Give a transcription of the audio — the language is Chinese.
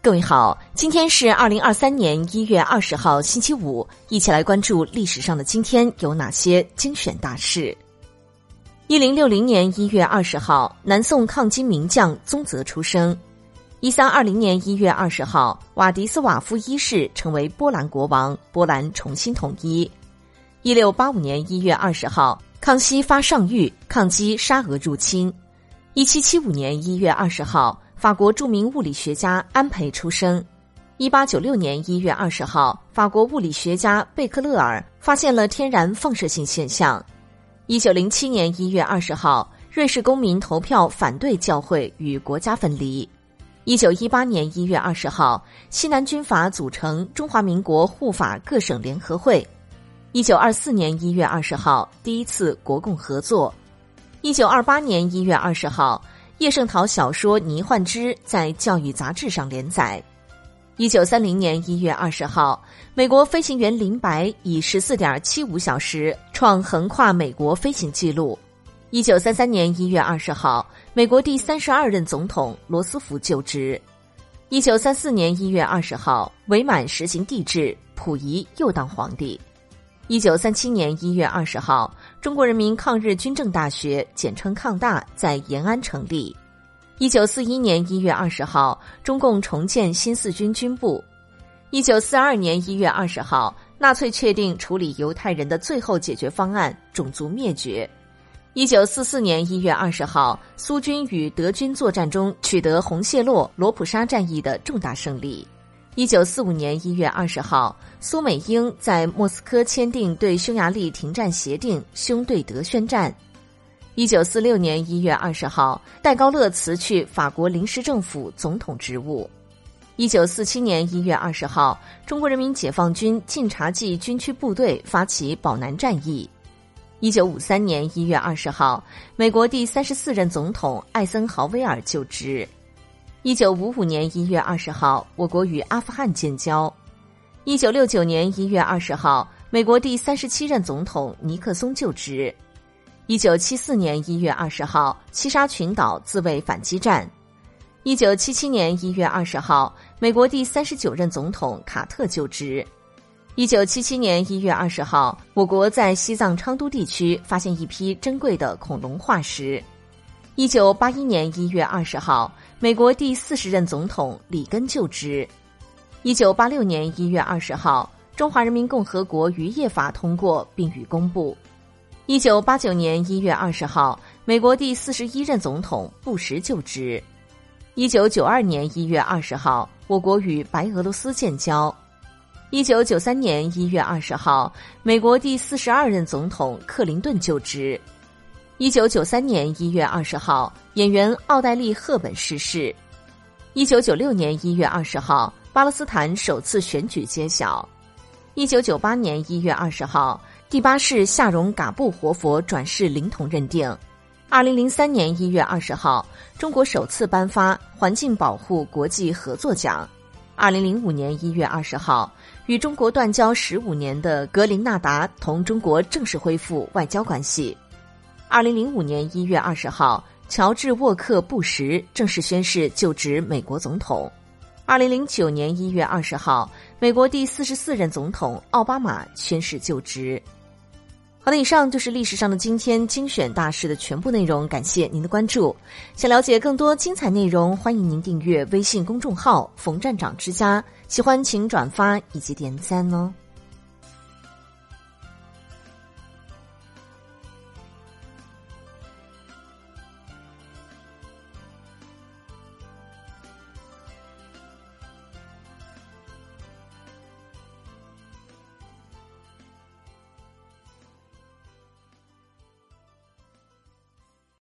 各位好，今天是二零二三年一月二十号，星期五，一起来关注历史上的今天有哪些精选大事。一零六零年一月二十号，南宋抗金名将宗泽出生。一三二零年一月二十号，瓦迪斯瓦夫一世成为波兰国王，波兰重新统一。一六八五年一月二十号，康熙发上谕抗击沙俄入侵。一七七五年一月二十号。法国著名物理学家安培出生。一八九六年一月二十号，法国物理学家贝克勒尔发现了天然放射性现象。一九零七年一月二十号，瑞士公民投票反对教会与国家分离。一九一八年一月二十号，西南军阀组成中华民国护法各省联合会。一九二四年一月二十号，第一次国共合作。一九二八年一月二十号。叶圣陶小说《倪焕之》在教育杂志上连载。一九三零年一月二十号，美国飞行员林白以十四点七五小时创横跨美国飞行记录。一九三三年一月二十号，美国第三十二任总统罗斯福就职。一九三四年一月二十号，伪满实行帝制，溥仪又当皇帝。一九三七年一月二十号，中国人民抗日军政大学（简称抗大）在延安成立。一九四一年一月二十号，中共重建新四军军部。一九四二年一月二十号，纳粹确定处理犹太人的最后解决方案——种族灭绝。一九四四年一月二十号，苏军与德军作战中取得红谢洛、罗普沙战役的重大胜利。一九四五年一月二十号，苏美英在莫斯科签订对匈牙利停战协定，匈对德宣战。一九四六年一月二十号，戴高乐辞去法国临时政府总统职务。一九四七年一月二十号，中国人民解放军晋察冀军区部队发起保南战役。一九五三年一月二十号，美国第三十四任总统艾森豪威尔就职。一九五五年一月二十号，我国与阿富汗建交。一九六九年一月二十号，美国第三十七任总统尼克松就职。一九七四年一月二十号，七沙群岛自卫反击战。一九七七年一月二十号，美国第三十九任总统卡特就职。一九七七年一月二十号，我国在西藏昌都地区发现一批珍贵的恐龙化石。一九八一年一月二十号，美国第四十任总统里根就职。一九八六年一月二十号，《中华人民共和国渔业法》通过并予公布。一九八九年一月二十号，美国第四十一任总统布什就职。一九九二年一月二十号，我国与白俄罗斯建交。一九九三年一月二十号，美国第四十二任总统克林顿就职。一九九三年一月二十号，演员奥黛丽·赫本逝世。一九九六年一月二十号，巴勒斯坦首次选举揭晓。一九九八年一月二十号，第八世夏荣嘎布活佛转世灵童认定。二零零三年一月二十号，中国首次颁发环境保护国际合作奖。二零零五年一月二十号，与中国断交十五年的格林纳达同中国正式恢复外交关系。二零零五年一月二十号，乔治·沃克·布什正式宣誓就职美国总统。二零零九年一月二十号，美国第四十四任总统奥巴马宣誓就职。好的，以上就是历史上的今天精选大事的全部内容，感谢您的关注。想了解更多精彩内容，欢迎您订阅微信公众号“冯站长之家”。喜欢请转发以及点赞哦。